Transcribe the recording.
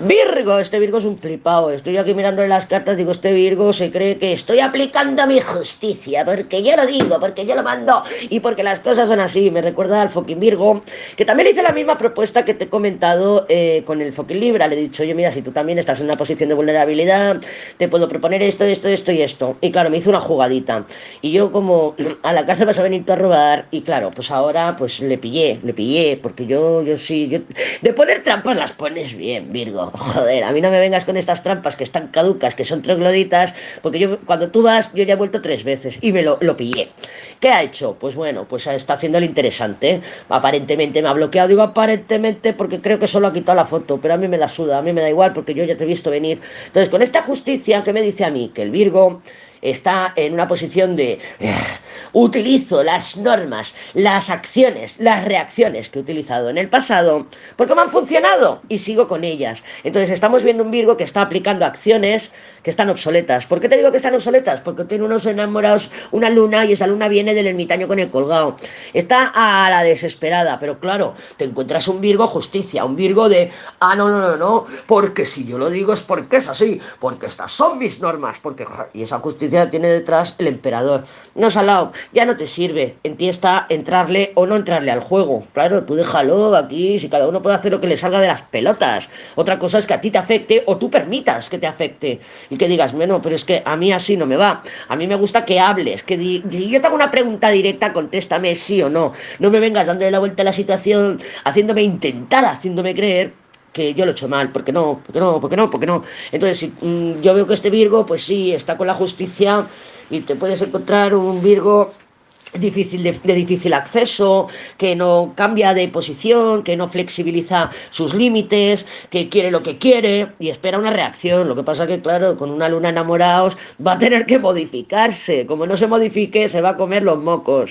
Virgo, este Virgo es un flipado. Estoy aquí mirándole las cartas, digo, este Virgo se cree que estoy aplicando mi justicia, porque yo lo digo, porque yo lo mando y porque las cosas son así. Me recuerda al fucking Virgo, que también le hice la misma propuesta que te he comentado eh, con el fucking Libra. Le he dicho, oye, mira, si tú también estás en una posición de vulnerabilidad, te puedo proponer esto, esto, esto y esto. Y claro, me hizo una jugadita. Y yo como, a la cárcel vas a venir tú a robar, y claro, pues ahora pues le pillé, le pillé, porque yo, yo sí, yo... de poner trampas las pones bien, Virgo. Joder, a mí no me vengas con estas trampas que están caducas, que son trogloditas, porque yo cuando tú vas, yo ya he vuelto tres veces y me lo, lo pillé. ¿Qué ha hecho? Pues bueno, pues está haciendo el interesante. Aparentemente me ha bloqueado, digo aparentemente porque creo que solo ha quitado la foto, pero a mí me la suda, a mí me da igual porque yo ya te he visto venir. Entonces, con esta justicia, ¿qué me dice a mí? Que el Virgo está en una posición de eh, utilizo las normas, las acciones, las reacciones que he utilizado en el pasado, porque me han funcionado y sigo con ellas. Entonces estamos viendo un Virgo que está aplicando acciones que están obsoletas. ¿Por qué te digo que están obsoletas? Porque tiene unos enamorados, una luna y esa luna viene del ermitaño con el colgado. Está a la desesperada, pero claro, te encuentras un Virgo justicia, un Virgo de, ah, no, no, no, no, porque si yo lo digo es porque es así, porque estas son mis normas, porque y esa justicia tiene detrás el emperador. No, Salao, ya no te sirve. En ti está entrarle o no entrarle al juego. Claro, tú déjalo aquí, si cada uno puede hacer lo que le salga de las pelotas. Otra cosa es que a ti te afecte o tú permitas que te afecte que digas, bueno, pero es que a mí así no me va. A mí me gusta que hables, que si yo te hago una pregunta directa, contéstame sí o no. No me vengas dándole la vuelta a la situación, haciéndome intentar, haciéndome creer que yo lo he hecho mal, porque no, porque no, porque no, porque no. Entonces, si, mm, yo veo que este Virgo, pues sí, está con la justicia y te puedes encontrar un Virgo difícil de, de, difícil acceso, que no cambia de posición, que no flexibiliza sus límites, que quiere lo que quiere y espera una reacción. Lo que pasa que, claro, con una luna enamorados va a tener que modificarse. Como no se modifique, se va a comer los mocos.